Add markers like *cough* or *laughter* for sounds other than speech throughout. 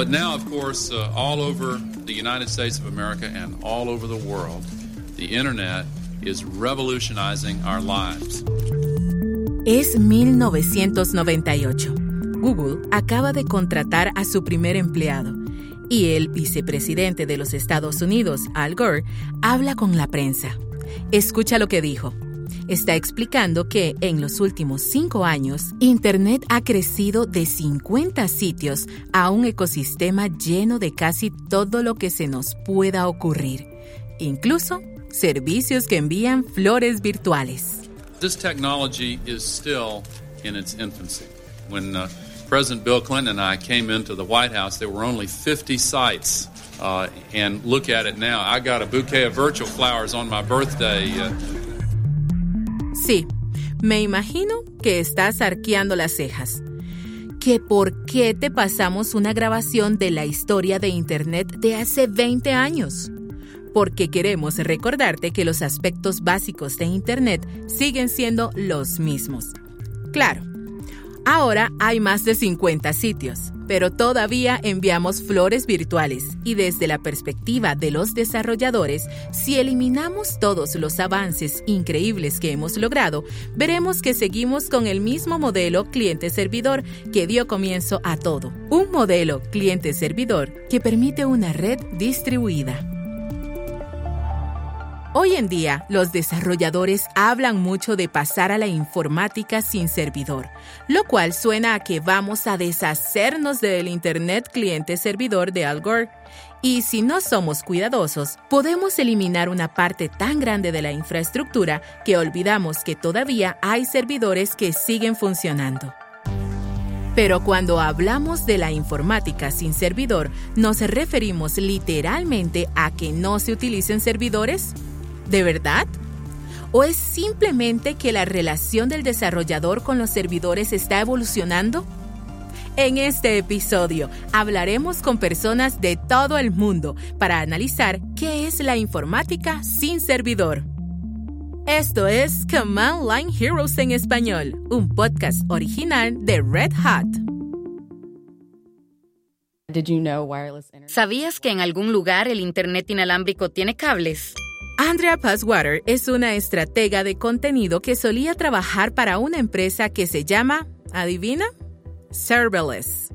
But now, of course, uh, all over the United States of America and all over the world, the internet is revolutionizing our lives. Es 1998. Google acaba de contratar a su primer empleado y el vicepresidente de los Estados Unidos, Al Gore, habla con la prensa. Escucha lo que dijo. Está explicando que en los últimos cinco años, Internet ha crecido de 50 sitios a un ecosistema lleno de casi todo lo que se nos pueda ocurrir, incluso servicios que envían flores virtuales. This technology is still in its infancy. When uh, President Bill Clinton and I came into the White House, there were only 50 sites. Uh, and look at it now. I got a bouquet of virtual flowers on my birthday. Uh, Sí, me imagino que estás arqueando las cejas. ¿Que por qué te pasamos una grabación de la historia de Internet de hace 20 años? Porque queremos recordarte que los aspectos básicos de Internet siguen siendo los mismos. Claro, ahora hay más de 50 sitios, pero todavía enviamos flores virtuales y desde la perspectiva de los desarrolladores, si eliminamos todos los avances increíbles que hemos logrado, veremos que seguimos con el mismo modelo cliente-servidor que dio comienzo a todo. Un modelo cliente-servidor que permite una red distribuida. Hoy en día, los desarrolladores hablan mucho de pasar a la informática sin servidor, lo cual suena a que vamos a deshacernos del Internet cliente-servidor de Al Gore. Y si no somos cuidadosos, podemos eliminar una parte tan grande de la infraestructura que olvidamos que todavía hay servidores que siguen funcionando. Pero cuando hablamos de la informática sin servidor, ¿nos referimos literalmente a que no se utilicen servidores? ¿De verdad? ¿O es simplemente que la relación del desarrollador con los servidores está evolucionando? En este episodio hablaremos con personas de todo el mundo para analizar qué es la informática sin servidor. Esto es Command Line Heroes en español, un podcast original de Red Hat. ¿Sabías que en algún lugar el Internet inalámbrico tiene cables? Andrea Passwater es una estratega de contenido que solía trabajar para una empresa que se llama, adivina, Serverless.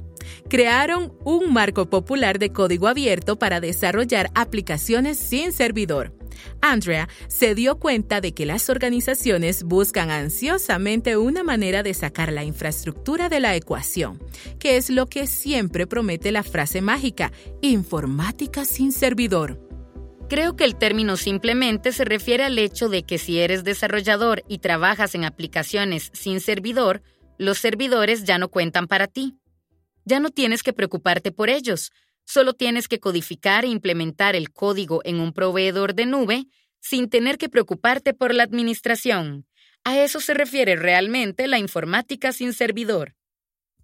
Crearon un marco popular de código abierto para desarrollar aplicaciones sin servidor. Andrea se dio cuenta de que las organizaciones buscan ansiosamente una manera de sacar la infraestructura de la ecuación, que es lo que siempre promete la frase mágica, informática sin servidor. Creo que el término simplemente se refiere al hecho de que si eres desarrollador y trabajas en aplicaciones sin servidor, los servidores ya no cuentan para ti. Ya no tienes que preocuparte por ellos, solo tienes que codificar e implementar el código en un proveedor de nube sin tener que preocuparte por la administración. A eso se refiere realmente la informática sin servidor.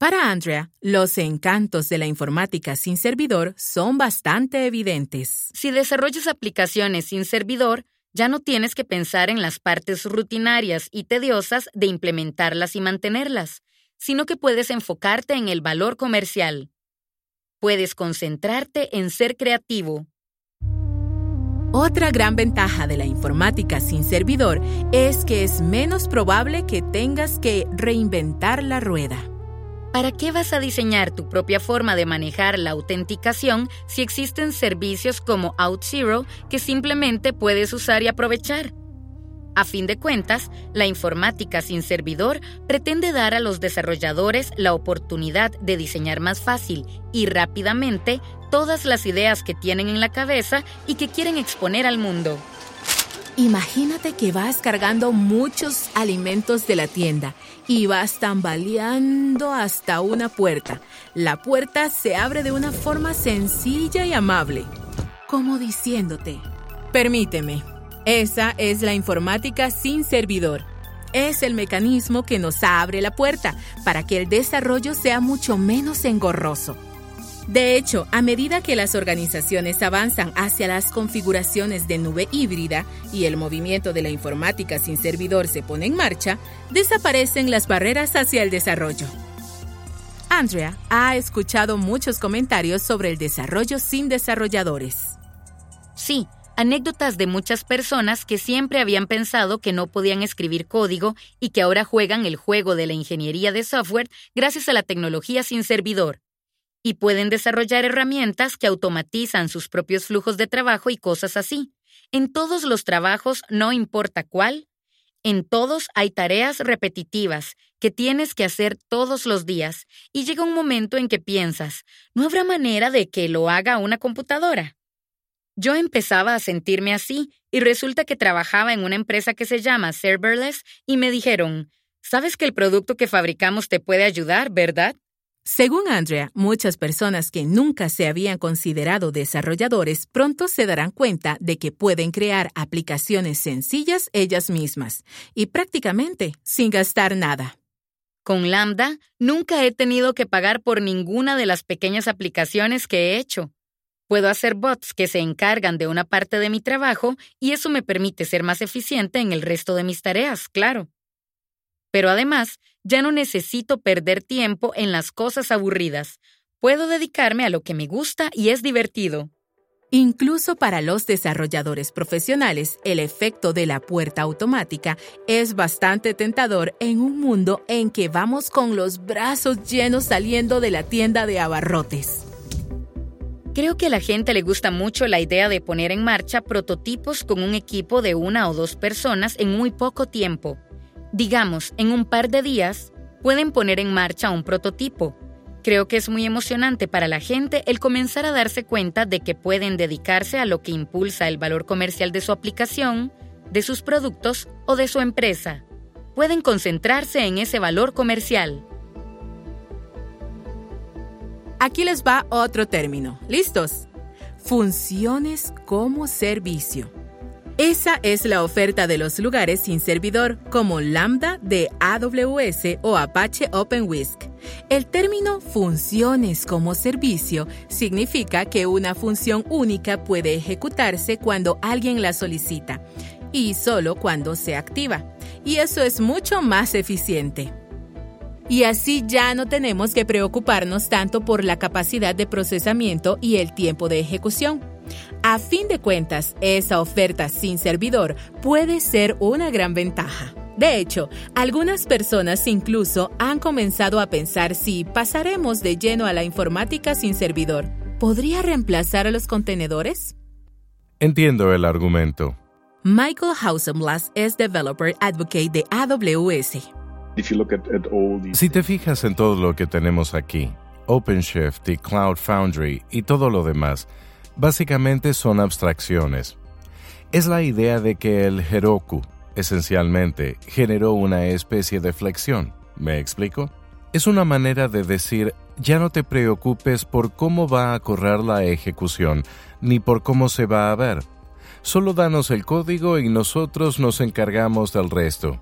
Para Andrea, los encantos de la informática sin servidor son bastante evidentes. Si desarrollas aplicaciones sin servidor, ya no tienes que pensar en las partes rutinarias y tediosas de implementarlas y mantenerlas, sino que puedes enfocarte en el valor comercial. Puedes concentrarte en ser creativo. Otra gran ventaja de la informática sin servidor es que es menos probable que tengas que reinventar la rueda. ¿Para qué vas a diseñar tu propia forma de manejar la autenticación si existen servicios como OutZero que simplemente puedes usar y aprovechar? A fin de cuentas, la informática sin servidor pretende dar a los desarrolladores la oportunidad de diseñar más fácil y rápidamente todas las ideas que tienen en la cabeza y que quieren exponer al mundo. Imagínate que vas cargando muchos alimentos de la tienda y vas tambaleando hasta una puerta. La puerta se abre de una forma sencilla y amable, como diciéndote, permíteme. Esa es la informática sin servidor. Es el mecanismo que nos abre la puerta para que el desarrollo sea mucho menos engorroso. De hecho, a medida que las organizaciones avanzan hacia las configuraciones de nube híbrida y el movimiento de la informática sin servidor se pone en marcha, desaparecen las barreras hacia el desarrollo. Andrea ha escuchado muchos comentarios sobre el desarrollo sin desarrolladores. Sí, anécdotas de muchas personas que siempre habían pensado que no podían escribir código y que ahora juegan el juego de la ingeniería de software gracias a la tecnología sin servidor. Y pueden desarrollar herramientas que automatizan sus propios flujos de trabajo y cosas así. En todos los trabajos, no importa cuál, en todos hay tareas repetitivas que tienes que hacer todos los días y llega un momento en que piensas, ¿no habrá manera de que lo haga una computadora? Yo empezaba a sentirme así y resulta que trabajaba en una empresa que se llama Serverless y me dijeron, ¿sabes que el producto que fabricamos te puede ayudar, verdad? Según Andrea, muchas personas que nunca se habían considerado desarrolladores pronto se darán cuenta de que pueden crear aplicaciones sencillas ellas mismas y prácticamente sin gastar nada. Con Lambda nunca he tenido que pagar por ninguna de las pequeñas aplicaciones que he hecho. Puedo hacer bots que se encargan de una parte de mi trabajo y eso me permite ser más eficiente en el resto de mis tareas, claro. Pero además, ya no necesito perder tiempo en las cosas aburridas. Puedo dedicarme a lo que me gusta y es divertido. Incluso para los desarrolladores profesionales, el efecto de la puerta automática es bastante tentador en un mundo en que vamos con los brazos llenos saliendo de la tienda de abarrotes. Creo que a la gente le gusta mucho la idea de poner en marcha prototipos con un equipo de una o dos personas en muy poco tiempo. Digamos, en un par de días, pueden poner en marcha un prototipo. Creo que es muy emocionante para la gente el comenzar a darse cuenta de que pueden dedicarse a lo que impulsa el valor comercial de su aplicación, de sus productos o de su empresa. Pueden concentrarse en ese valor comercial. Aquí les va otro término. ¿Listos? Funciones como servicio. Esa es la oferta de los lugares sin servidor como Lambda de AWS o Apache OpenWhisk. El término funciones como servicio significa que una función única puede ejecutarse cuando alguien la solicita y solo cuando se activa. Y eso es mucho más eficiente. Y así ya no tenemos que preocuparnos tanto por la capacidad de procesamiento y el tiempo de ejecución. A fin de cuentas, esa oferta sin servidor puede ser una gran ventaja. De hecho, algunas personas incluso han comenzado a pensar si pasaremos de lleno a la informática sin servidor. ¿Podría reemplazar a los contenedores? Entiendo el argumento. Michael Hausenblas es Developer Advocate de AWS. Si te fijas en todo lo que tenemos aquí, OpenShift y Cloud Foundry y todo lo demás, básicamente son abstracciones. Es la idea de que el Heroku, esencialmente, generó una especie de flexión. ¿Me explico? Es una manera de decir, ya no te preocupes por cómo va a correr la ejecución, ni por cómo se va a ver. Solo danos el código y nosotros nos encargamos del resto.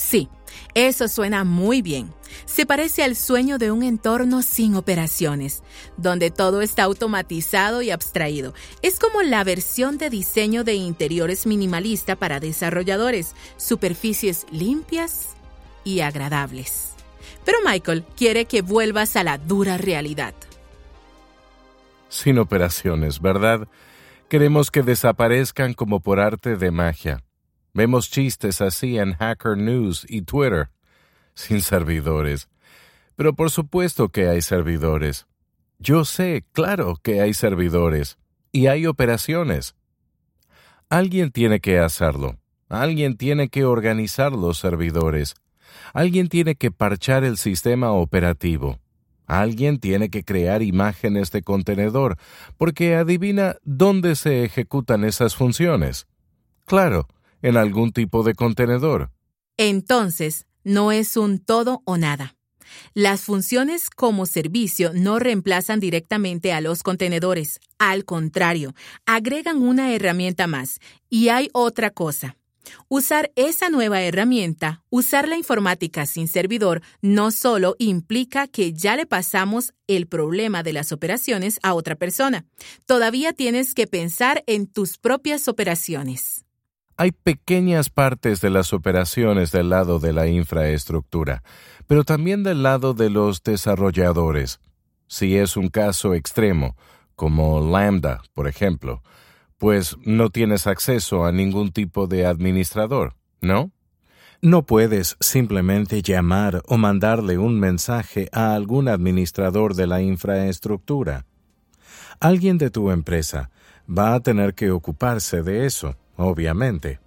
Sí, eso suena muy bien. Se parece al sueño de un entorno sin operaciones, donde todo está automatizado y abstraído. Es como la versión de diseño de interiores minimalista para desarrolladores, superficies limpias y agradables. Pero Michael quiere que vuelvas a la dura realidad. Sin operaciones, ¿verdad? Queremos que desaparezcan como por arte de magia. Vemos chistes así en Hacker News y Twitter, *laughs* sin servidores. Pero por supuesto que hay servidores. Yo sé, claro que hay servidores. Y hay operaciones. Alguien tiene que hacerlo. Alguien tiene que organizar los servidores. Alguien tiene que parchar el sistema operativo. Alguien tiene que crear imágenes de contenedor, porque adivina dónde se ejecutan esas funciones. Claro, en algún tipo de contenedor. Entonces, no es un todo o nada. Las funciones como servicio no reemplazan directamente a los contenedores. Al contrario, agregan una herramienta más. Y hay otra cosa. Usar esa nueva herramienta, usar la informática sin servidor, no solo implica que ya le pasamos el problema de las operaciones a otra persona. Todavía tienes que pensar en tus propias operaciones. Hay pequeñas partes de las operaciones del lado de la infraestructura, pero también del lado de los desarrolladores. Si es un caso extremo, como Lambda, por ejemplo, pues no tienes acceso a ningún tipo de administrador, ¿no? No puedes simplemente llamar o mandarle un mensaje a algún administrador de la infraestructura. Alguien de tu empresa va a tener que ocuparse de eso, obviamente.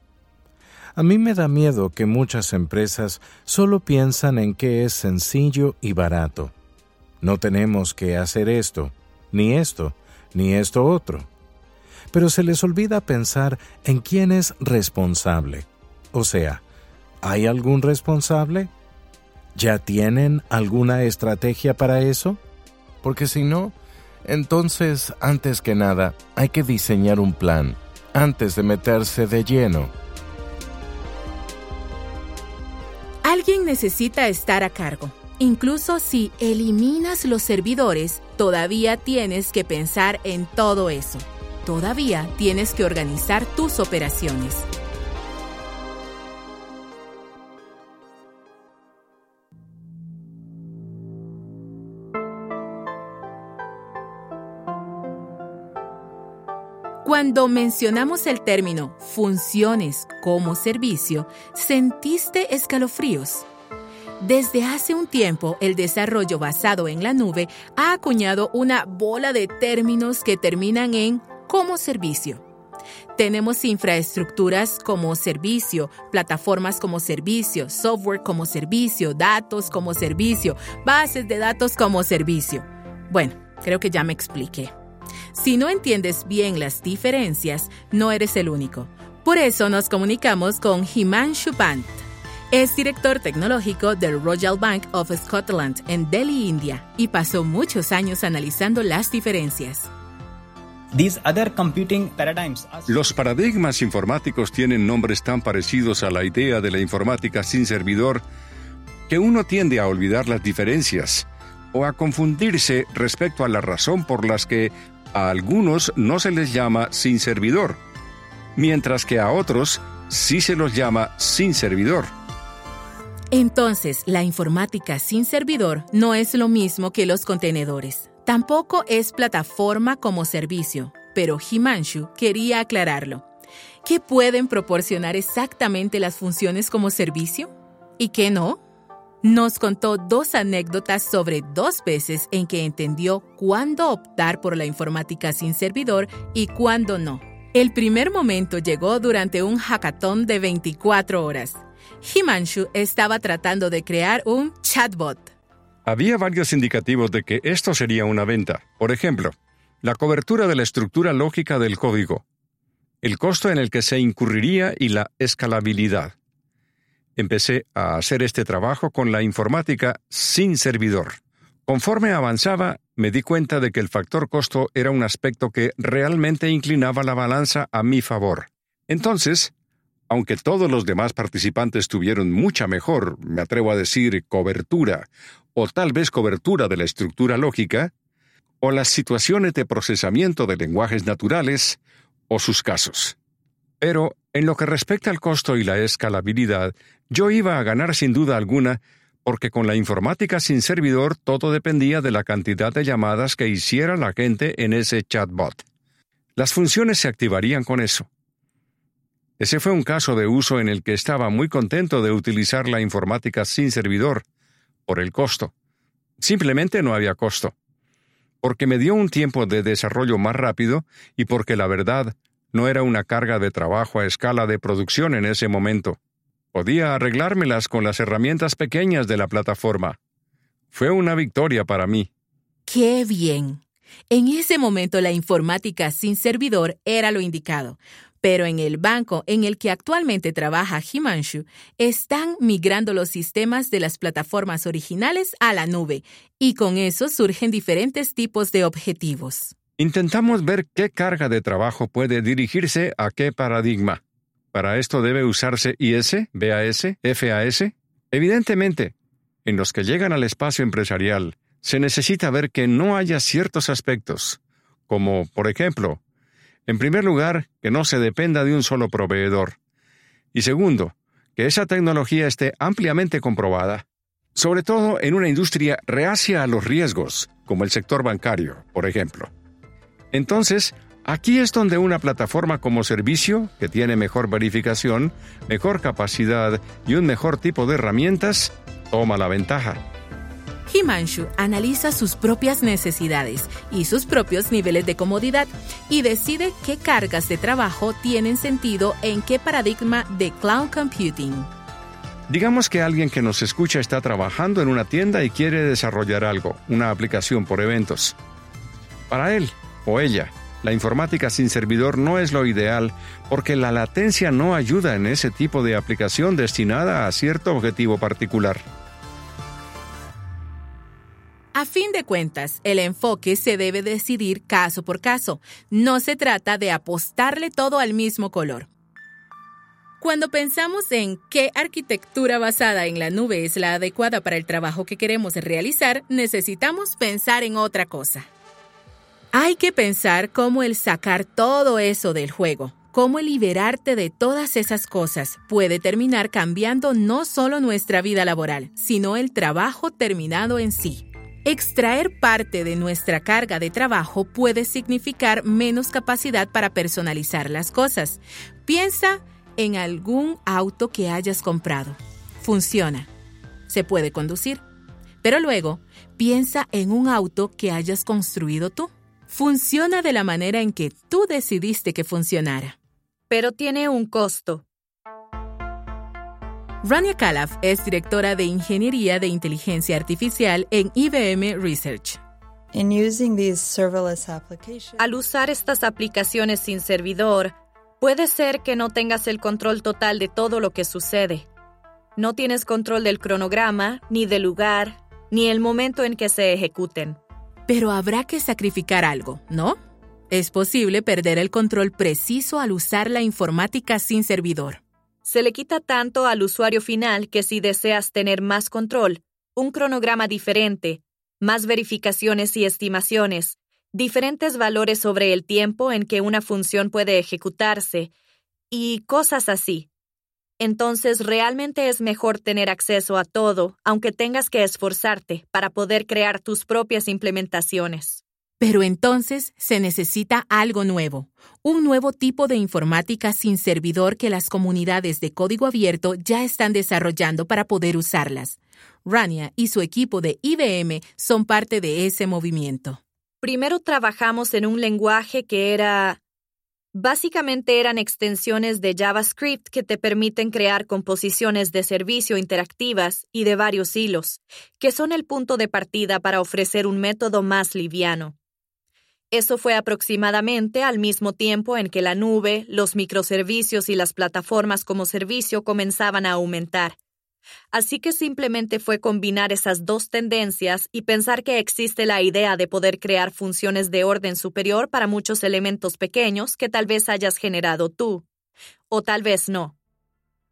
A mí me da miedo que muchas empresas solo piensan en que es sencillo y barato. No tenemos que hacer esto, ni esto, ni esto otro. Pero se les olvida pensar en quién es responsable. O sea, ¿hay algún responsable? ¿Ya tienen alguna estrategia para eso? Porque si no, entonces, antes que nada, hay que diseñar un plan, antes de meterse de lleno. Alguien necesita estar a cargo. Incluso si eliminas los servidores, todavía tienes que pensar en todo eso. Todavía tienes que organizar tus operaciones. Cuando mencionamos el término funciones como servicio, ¿sentiste escalofríos? Desde hace un tiempo, el desarrollo basado en la nube ha acuñado una bola de términos que terminan en como servicio. Tenemos infraestructuras como servicio, plataformas como servicio, software como servicio, datos como servicio, bases de datos como servicio. Bueno, creo que ya me expliqué. Si no entiendes bien las diferencias, no eres el único. Por eso nos comunicamos con Himanshu Pant. Es director tecnológico del Royal Bank of Scotland en Delhi, India, y pasó muchos años analizando las diferencias. Los paradigmas informáticos tienen nombres tan parecidos a la idea de la informática sin servidor que uno tiende a olvidar las diferencias o a confundirse respecto a la razón por las que a algunos no se les llama sin servidor, mientras que a otros sí se los llama sin servidor. Entonces, la informática sin servidor no es lo mismo que los contenedores. Tampoco es plataforma como servicio, pero Himanshu quería aclararlo. ¿Qué pueden proporcionar exactamente las funciones como servicio? ¿Y qué no? Nos contó dos anécdotas sobre dos veces en que entendió cuándo optar por la informática sin servidor y cuándo no. El primer momento llegó durante un hackathon de 24 horas. Himanshu estaba tratando de crear un chatbot. Había varios indicativos de que esto sería una venta. Por ejemplo, la cobertura de la estructura lógica del código, el costo en el que se incurriría y la escalabilidad. Empecé a hacer este trabajo con la informática sin servidor. Conforme avanzaba, me di cuenta de que el factor costo era un aspecto que realmente inclinaba la balanza a mi favor. Entonces, aunque todos los demás participantes tuvieron mucha mejor, me atrevo a decir, cobertura, o tal vez cobertura de la estructura lógica, o las situaciones de procesamiento de lenguajes naturales, o sus casos. Pero, en lo que respecta al costo y la escalabilidad, yo iba a ganar sin duda alguna, porque con la informática sin servidor todo dependía de la cantidad de llamadas que hiciera la gente en ese chatbot. Las funciones se activarían con eso. Ese fue un caso de uso en el que estaba muy contento de utilizar la informática sin servidor, por el costo. Simplemente no había costo. Porque me dio un tiempo de desarrollo más rápido y porque la verdad no era una carga de trabajo a escala de producción en ese momento. Podía arreglármelas con las herramientas pequeñas de la plataforma. Fue una victoria para mí. ¡Qué bien! En ese momento la informática sin servidor era lo indicado, pero en el banco en el que actualmente trabaja Himanshu, están migrando los sistemas de las plataformas originales a la nube, y con eso surgen diferentes tipos de objetivos. Intentamos ver qué carga de trabajo puede dirigirse a qué paradigma. Para esto debe usarse IS, BAS, FAS. Evidentemente, en los que llegan al espacio empresarial, se necesita ver que no haya ciertos aspectos, como, por ejemplo, en primer lugar, que no se dependa de un solo proveedor. Y segundo, que esa tecnología esté ampliamente comprobada, sobre todo en una industria reacia a los riesgos, como el sector bancario, por ejemplo. Entonces, aquí es donde una plataforma como servicio, que tiene mejor verificación, mejor capacidad y un mejor tipo de herramientas, toma la ventaja. Himanshu analiza sus propias necesidades y sus propios niveles de comodidad y decide qué cargas de trabajo tienen sentido en qué paradigma de cloud computing. Digamos que alguien que nos escucha está trabajando en una tienda y quiere desarrollar algo, una aplicación por eventos. Para él o ella, la informática sin servidor no es lo ideal porque la latencia no ayuda en ese tipo de aplicación destinada a cierto objetivo particular. A fin de cuentas, el enfoque se debe decidir caso por caso. No se trata de apostarle todo al mismo color. Cuando pensamos en qué arquitectura basada en la nube es la adecuada para el trabajo que queremos realizar, necesitamos pensar en otra cosa. Hay que pensar cómo el sacar todo eso del juego, cómo el liberarte de todas esas cosas puede terminar cambiando no solo nuestra vida laboral, sino el trabajo terminado en sí. Extraer parte de nuestra carga de trabajo puede significar menos capacidad para personalizar las cosas. Piensa en algún auto que hayas comprado. Funciona. Se puede conducir. Pero luego, piensa en un auto que hayas construido tú. Funciona de la manera en que tú decidiste que funcionara. Pero tiene un costo. Rania Calaf es directora de Ingeniería de Inteligencia Artificial en IBM Research. Al usar estas aplicaciones sin servidor, puede ser que no tengas el control total de todo lo que sucede. No tienes control del cronograma, ni del lugar, ni el momento en que se ejecuten. Pero habrá que sacrificar algo, ¿no? Es posible perder el control preciso al usar la informática sin servidor se le quita tanto al usuario final que si deseas tener más control, un cronograma diferente, más verificaciones y estimaciones, diferentes valores sobre el tiempo en que una función puede ejecutarse, y cosas así. Entonces realmente es mejor tener acceso a todo, aunque tengas que esforzarte para poder crear tus propias implementaciones. Pero entonces se necesita algo nuevo, un nuevo tipo de informática sin servidor que las comunidades de código abierto ya están desarrollando para poder usarlas. Rania y su equipo de IBM son parte de ese movimiento. Primero trabajamos en un lenguaje que era... Básicamente eran extensiones de JavaScript que te permiten crear composiciones de servicio interactivas y de varios hilos, que son el punto de partida para ofrecer un método más liviano. Eso fue aproximadamente al mismo tiempo en que la nube, los microservicios y las plataformas como servicio comenzaban a aumentar. Así que simplemente fue combinar esas dos tendencias y pensar que existe la idea de poder crear funciones de orden superior para muchos elementos pequeños que tal vez hayas generado tú. O tal vez no.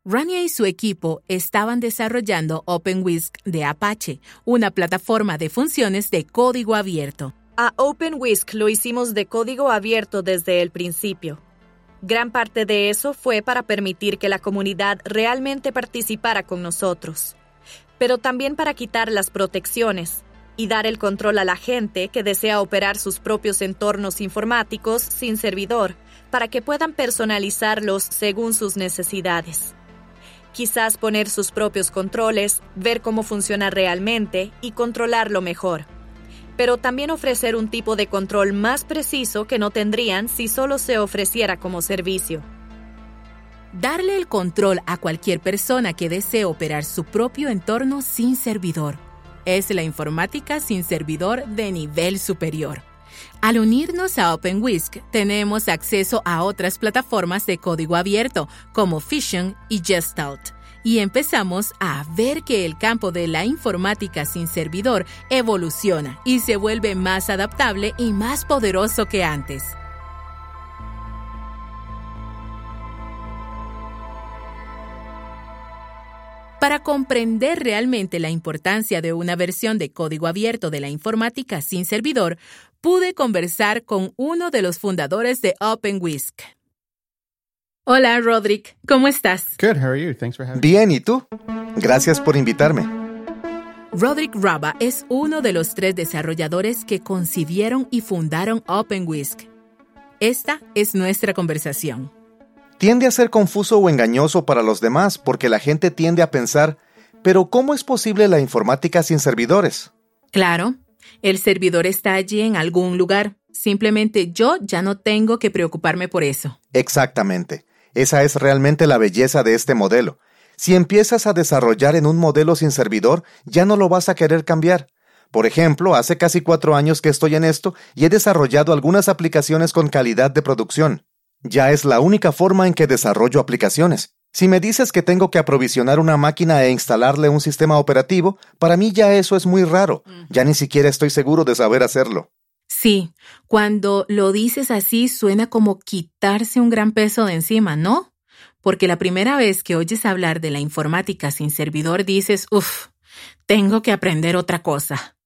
Rania y su equipo estaban desarrollando OpenWhisk de Apache, una plataforma de funciones de código abierto. A OpenWhisk lo hicimos de código abierto desde el principio. Gran parte de eso fue para permitir que la comunidad realmente participara con nosotros, pero también para quitar las protecciones y dar el control a la gente que desea operar sus propios entornos informáticos sin servidor, para que puedan personalizarlos según sus necesidades. Quizás poner sus propios controles, ver cómo funciona realmente y controlarlo mejor pero también ofrecer un tipo de control más preciso que no tendrían si solo se ofreciera como servicio. Darle el control a cualquier persona que desee operar su propio entorno sin servidor. Es la informática sin servidor de nivel superior. Al unirnos a OpenWhisk, tenemos acceso a otras plataformas de código abierto como Fission y Gestalt y empezamos a ver que el campo de la informática sin servidor evoluciona y se vuelve más adaptable y más poderoso que antes. Para comprender realmente la importancia de una versión de código abierto de la informática sin servidor, pude conversar con uno de los fundadores de OpenWhisk, Hola, Roderick. ¿Cómo estás? Good. How are you? Thanks for having me. Bien, ¿y tú? Gracias por invitarme. Roderick Raba es uno de los tres desarrolladores que concibieron y fundaron OpenWhisk. Esta es nuestra conversación. Tiende a ser confuso o engañoso para los demás porque la gente tiende a pensar, pero ¿cómo es posible la informática sin servidores? Claro, el servidor está allí en algún lugar. Simplemente yo ya no tengo que preocuparme por eso. Exactamente. Esa es realmente la belleza de este modelo. Si empiezas a desarrollar en un modelo sin servidor, ya no lo vas a querer cambiar. Por ejemplo, hace casi cuatro años que estoy en esto y he desarrollado algunas aplicaciones con calidad de producción. Ya es la única forma en que desarrollo aplicaciones. Si me dices que tengo que aprovisionar una máquina e instalarle un sistema operativo, para mí ya eso es muy raro. Ya ni siquiera estoy seguro de saber hacerlo. Sí, cuando lo dices así suena como quitarse un gran peso de encima, ¿no? Porque la primera vez que oyes hablar de la informática sin servidor dices, uff, tengo que aprender otra cosa.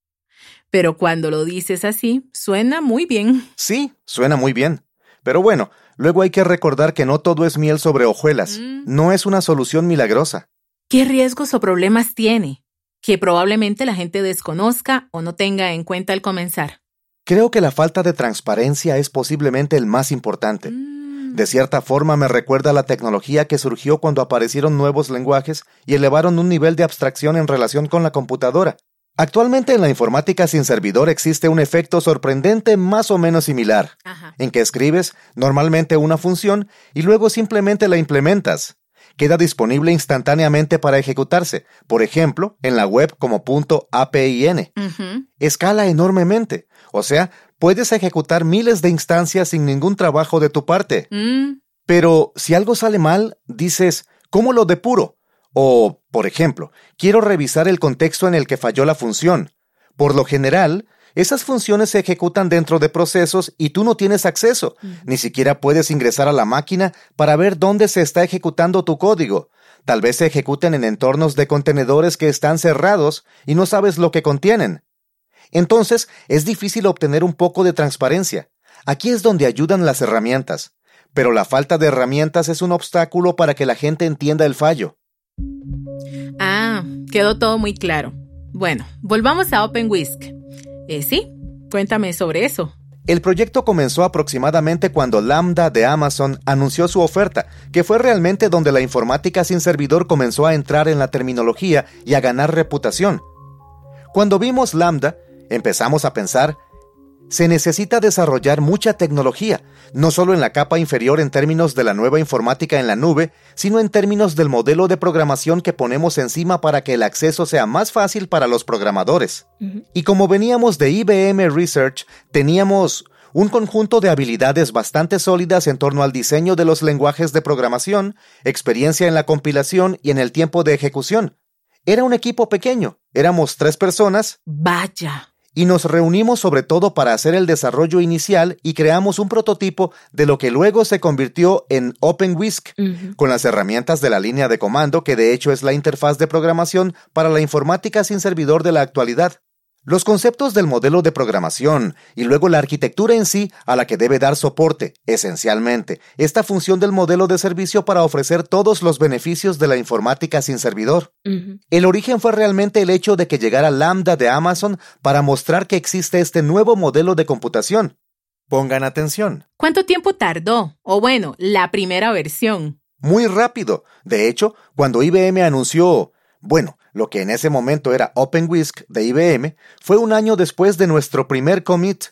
Pero cuando lo dices así, suena muy bien. Sí, suena muy bien. Pero bueno, luego hay que recordar que no todo es miel sobre hojuelas. No es una solución milagrosa. ¿Qué riesgos o problemas tiene? Que probablemente la gente desconozca o no tenga en cuenta al comenzar. Creo que la falta de transparencia es posiblemente el más importante. De cierta forma me recuerda a la tecnología que surgió cuando aparecieron nuevos lenguajes y elevaron un nivel de abstracción en relación con la computadora. Actualmente en la informática sin servidor existe un efecto sorprendente más o menos similar, Ajá. en que escribes normalmente una función y luego simplemente la implementas. Queda disponible instantáneamente para ejecutarse, por ejemplo, en la web como .apin. Escala enormemente, o sea, puedes ejecutar miles de instancias sin ningún trabajo de tu parte. Mm, Pero si algo sale mal, dices, ¿cómo lo depuro? O, por ejemplo, quiero revisar el contexto en el que falló la función. Por lo general, esas funciones se ejecutan dentro de procesos y tú no tienes acceso. Ni siquiera puedes ingresar a la máquina para ver dónde se está ejecutando tu código. Tal vez se ejecuten en entornos de contenedores que están cerrados y no sabes lo que contienen. Entonces, es difícil obtener un poco de transparencia. Aquí es donde ayudan las herramientas. Pero la falta de herramientas es un obstáculo para que la gente entienda el fallo. Ah, quedó todo muy claro. Bueno, volvamos a OpenWhisk. Eh, sí, cuéntame sobre eso. El proyecto comenzó aproximadamente cuando Lambda de Amazon anunció su oferta, que fue realmente donde la informática sin servidor comenzó a entrar en la terminología y a ganar reputación. Cuando vimos Lambda, empezamos a pensar, se necesita desarrollar mucha tecnología, no solo en la capa inferior en términos de la nueva informática en la nube, sino en términos del modelo de programación que ponemos encima para que el acceso sea más fácil para los programadores. Y como veníamos de IBM Research, teníamos un conjunto de habilidades bastante sólidas en torno al diseño de los lenguajes de programación, experiencia en la compilación y en el tiempo de ejecución. Era un equipo pequeño, éramos tres personas, Vaya. Y nos reunimos sobre todo para hacer el desarrollo inicial y creamos un prototipo de lo que luego se convirtió en OpenWhisk, con las herramientas de la línea de comando que de hecho es la interfaz de programación para la informática sin servidor de la actualidad. Los conceptos del modelo de programación y luego la arquitectura en sí a la que debe dar soporte, esencialmente, esta función del modelo de servicio para ofrecer todos los beneficios de la informática sin servidor. El origen fue realmente el hecho de que llegara Lambda de Amazon para mostrar que existe este nuevo modelo de computación. Pongan atención. ¿Cuánto tiempo tardó? O bueno, la primera versión. Muy rápido. De hecho, cuando IBM anunció, bueno, lo que en ese momento era OpenWhisk de IBM, fue un año después de nuestro primer commit.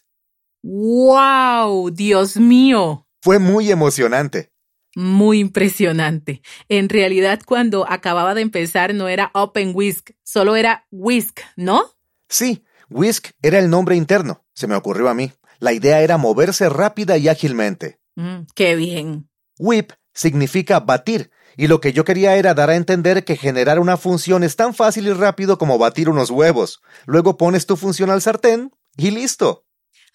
¡Wow! Dios mío. Fue muy emocionante. Muy impresionante. En realidad, cuando acababa de empezar no era OpenWhisk, solo era Whisk, ¿no? Sí, Whisk era el nombre interno, se me ocurrió a mí. La idea era moverse rápida y ágilmente. Mm, ¡Qué bien! Whip significa batir, y lo que yo quería era dar a entender que generar una función es tan fácil y rápido como batir unos huevos. Luego pones tu función al sartén y listo.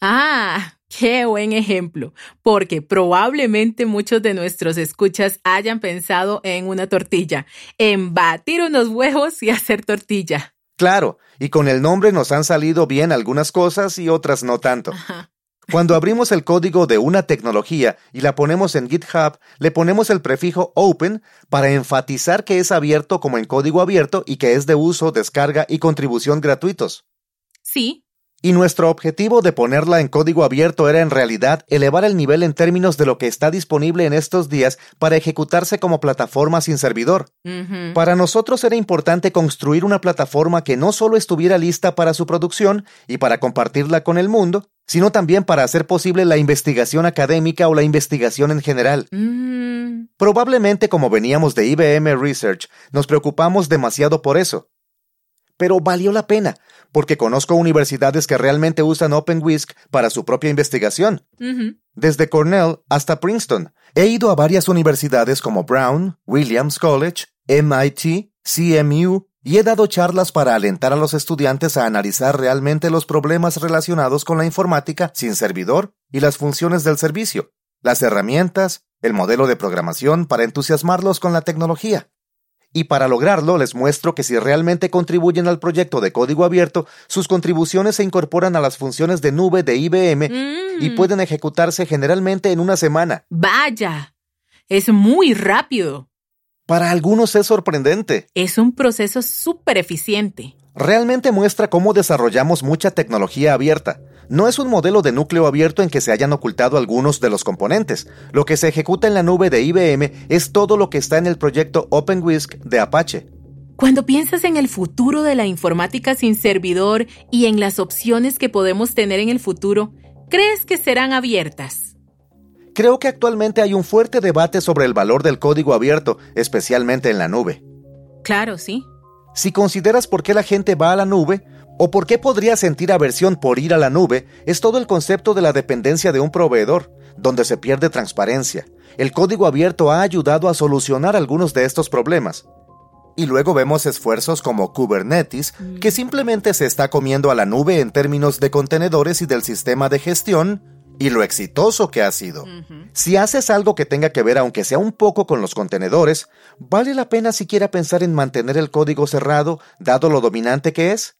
Ah, qué buen ejemplo, porque probablemente muchos de nuestros escuchas hayan pensado en una tortilla, en batir unos huevos y hacer tortilla. Claro, y con el nombre nos han salido bien algunas cosas y otras no tanto. Ajá. Cuando abrimos el código de una tecnología y la ponemos en GitHub, le ponemos el prefijo open para enfatizar que es abierto como en código abierto y que es de uso, descarga y contribución gratuitos. Sí, y nuestro objetivo de ponerla en código abierto era en realidad elevar el nivel en términos de lo que está disponible en estos días para ejecutarse como plataforma sin servidor. Para nosotros era importante construir una plataforma que no solo estuviera lista para su producción y para compartirla con el mundo, sino también para hacer posible la investigación académica o la investigación en general. Mm. Probablemente como veníamos de IBM Research, nos preocupamos demasiado por eso. Pero valió la pena, porque conozco universidades que realmente usan OpenWhisk para su propia investigación. Desde Cornell hasta Princeton. He ido a varias universidades como Brown, Williams College, MIT, CMU, y he dado charlas para alentar a los estudiantes a analizar realmente los problemas relacionados con la informática sin servidor y las funciones del servicio, las herramientas, el modelo de programación para entusiasmarlos con la tecnología. Y para lograrlo les muestro que si realmente contribuyen al proyecto de código abierto, sus contribuciones se incorporan a las funciones de nube de IBM y Mm. pueden ejecutarse generalmente en una semana. Vaya, es muy rápido. Para algunos es sorprendente. Es un proceso súper eficiente. Realmente muestra cómo desarrollamos mucha tecnología abierta. No es un modelo de núcleo abierto en que se hayan ocultado algunos de los componentes. Lo que se ejecuta en la nube de IBM es todo lo que está en el proyecto OpenWhisk de Apache. Cuando piensas en el futuro de la informática sin servidor y en las opciones que podemos tener en el futuro, ¿crees que serán abiertas? Creo que actualmente hay un fuerte debate sobre el valor del código abierto, especialmente en la nube. Claro, sí. Si consideras por qué la gente va a la nube, o por qué podría sentir aversión por ir a la nube, es todo el concepto de la dependencia de un proveedor, donde se pierde transparencia. El código abierto ha ayudado a solucionar algunos de estos problemas. Y luego vemos esfuerzos como Kubernetes, que simplemente se está comiendo a la nube en términos de contenedores y del sistema de gestión, y lo exitoso que ha sido. Si haces algo que tenga que ver aunque sea un poco con los contenedores, ¿vale la pena siquiera pensar en mantener el código cerrado, dado lo dominante que es?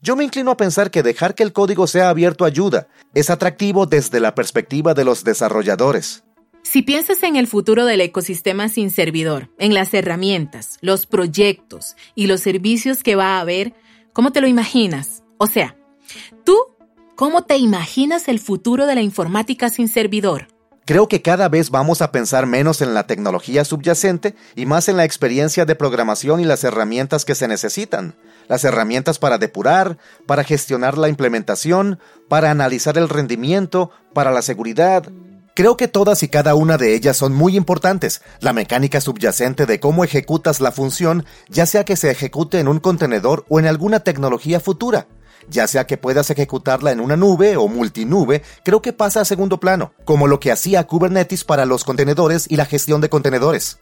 Yo me inclino a pensar que dejar que el código sea abierto ayuda, es atractivo desde la perspectiva de los desarrolladores. Si piensas en el futuro del ecosistema sin servidor, en las herramientas, los proyectos y los servicios que va a haber, ¿cómo te lo imaginas? O sea, tú, ¿cómo te imaginas el futuro de la informática sin servidor? Creo que cada vez vamos a pensar menos en la tecnología subyacente y más en la experiencia de programación y las herramientas que se necesitan. Las herramientas para depurar, para gestionar la implementación, para analizar el rendimiento, para la seguridad. Creo que todas y cada una de ellas son muy importantes. La mecánica subyacente de cómo ejecutas la función, ya sea que se ejecute en un contenedor o en alguna tecnología futura ya sea que puedas ejecutarla en una nube o multinube, creo que pasa a segundo plano, como lo que hacía Kubernetes para los contenedores y la gestión de contenedores.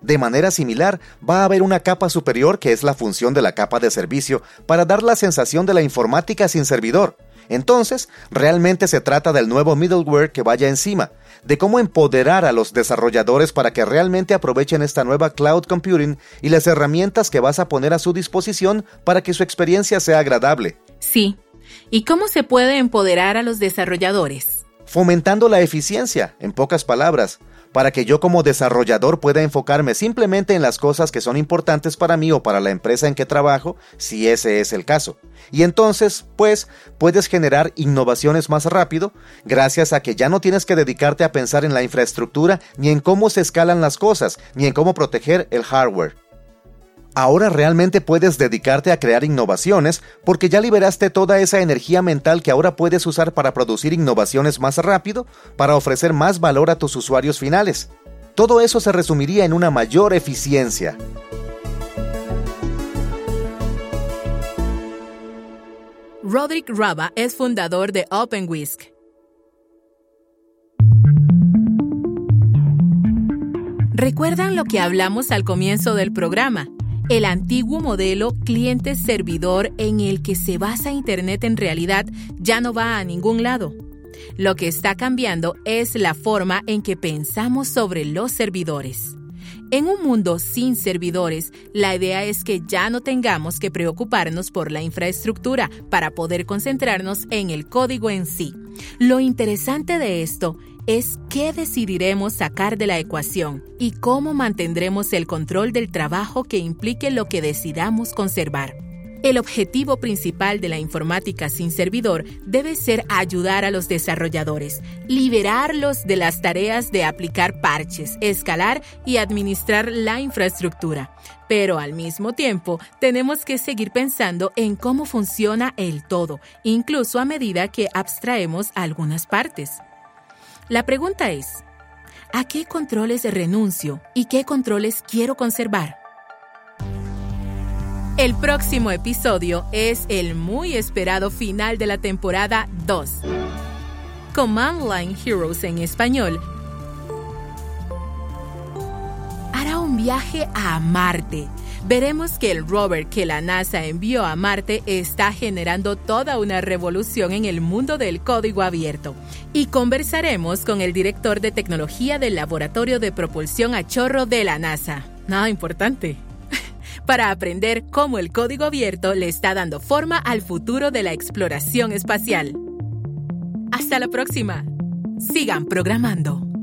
De manera similar, va a haber una capa superior que es la función de la capa de servicio para dar la sensación de la informática sin servidor. Entonces, realmente se trata del nuevo middleware que vaya encima, de cómo empoderar a los desarrolladores para que realmente aprovechen esta nueva cloud computing y las herramientas que vas a poner a su disposición para que su experiencia sea agradable. Sí. ¿Y cómo se puede empoderar a los desarrolladores? Fomentando la eficiencia, en pocas palabras, para que yo como desarrollador pueda enfocarme simplemente en las cosas que son importantes para mí o para la empresa en que trabajo, si ese es el caso. Y entonces, pues, puedes generar innovaciones más rápido, gracias a que ya no tienes que dedicarte a pensar en la infraestructura, ni en cómo se escalan las cosas, ni en cómo proteger el hardware. Ahora realmente puedes dedicarte a crear innovaciones porque ya liberaste toda esa energía mental que ahora puedes usar para producir innovaciones más rápido, para ofrecer más valor a tus usuarios finales. Todo eso se resumiría en una mayor eficiencia. Roderick Raba es fundador de OpenWhisk. ¿Recuerdan lo que hablamos al comienzo del programa? El antiguo modelo cliente-servidor en el que se basa Internet en realidad ya no va a ningún lado. Lo que está cambiando es la forma en que pensamos sobre los servidores. En un mundo sin servidores, la idea es que ya no tengamos que preocuparnos por la infraestructura para poder concentrarnos en el código en sí. Lo interesante de esto es qué decidiremos sacar de la ecuación y cómo mantendremos el control del trabajo que implique lo que decidamos conservar. El objetivo principal de la informática sin servidor debe ser ayudar a los desarrolladores, liberarlos de las tareas de aplicar parches, escalar y administrar la infraestructura. Pero al mismo tiempo, tenemos que seguir pensando en cómo funciona el todo, incluso a medida que abstraemos algunas partes. La pregunta es, ¿a qué controles renuncio y qué controles quiero conservar? El próximo episodio es el muy esperado final de la temporada 2. Command Line Heroes en español hará un viaje a Marte. Veremos que el rover que la NASA envió a Marte está generando toda una revolución en el mundo del código abierto. Y conversaremos con el director de tecnología del Laboratorio de Propulsión a Chorro de la NASA. Nada importante *laughs* para aprender cómo el código abierto le está dando forma al futuro de la exploración espacial. Hasta la próxima. Sigan programando.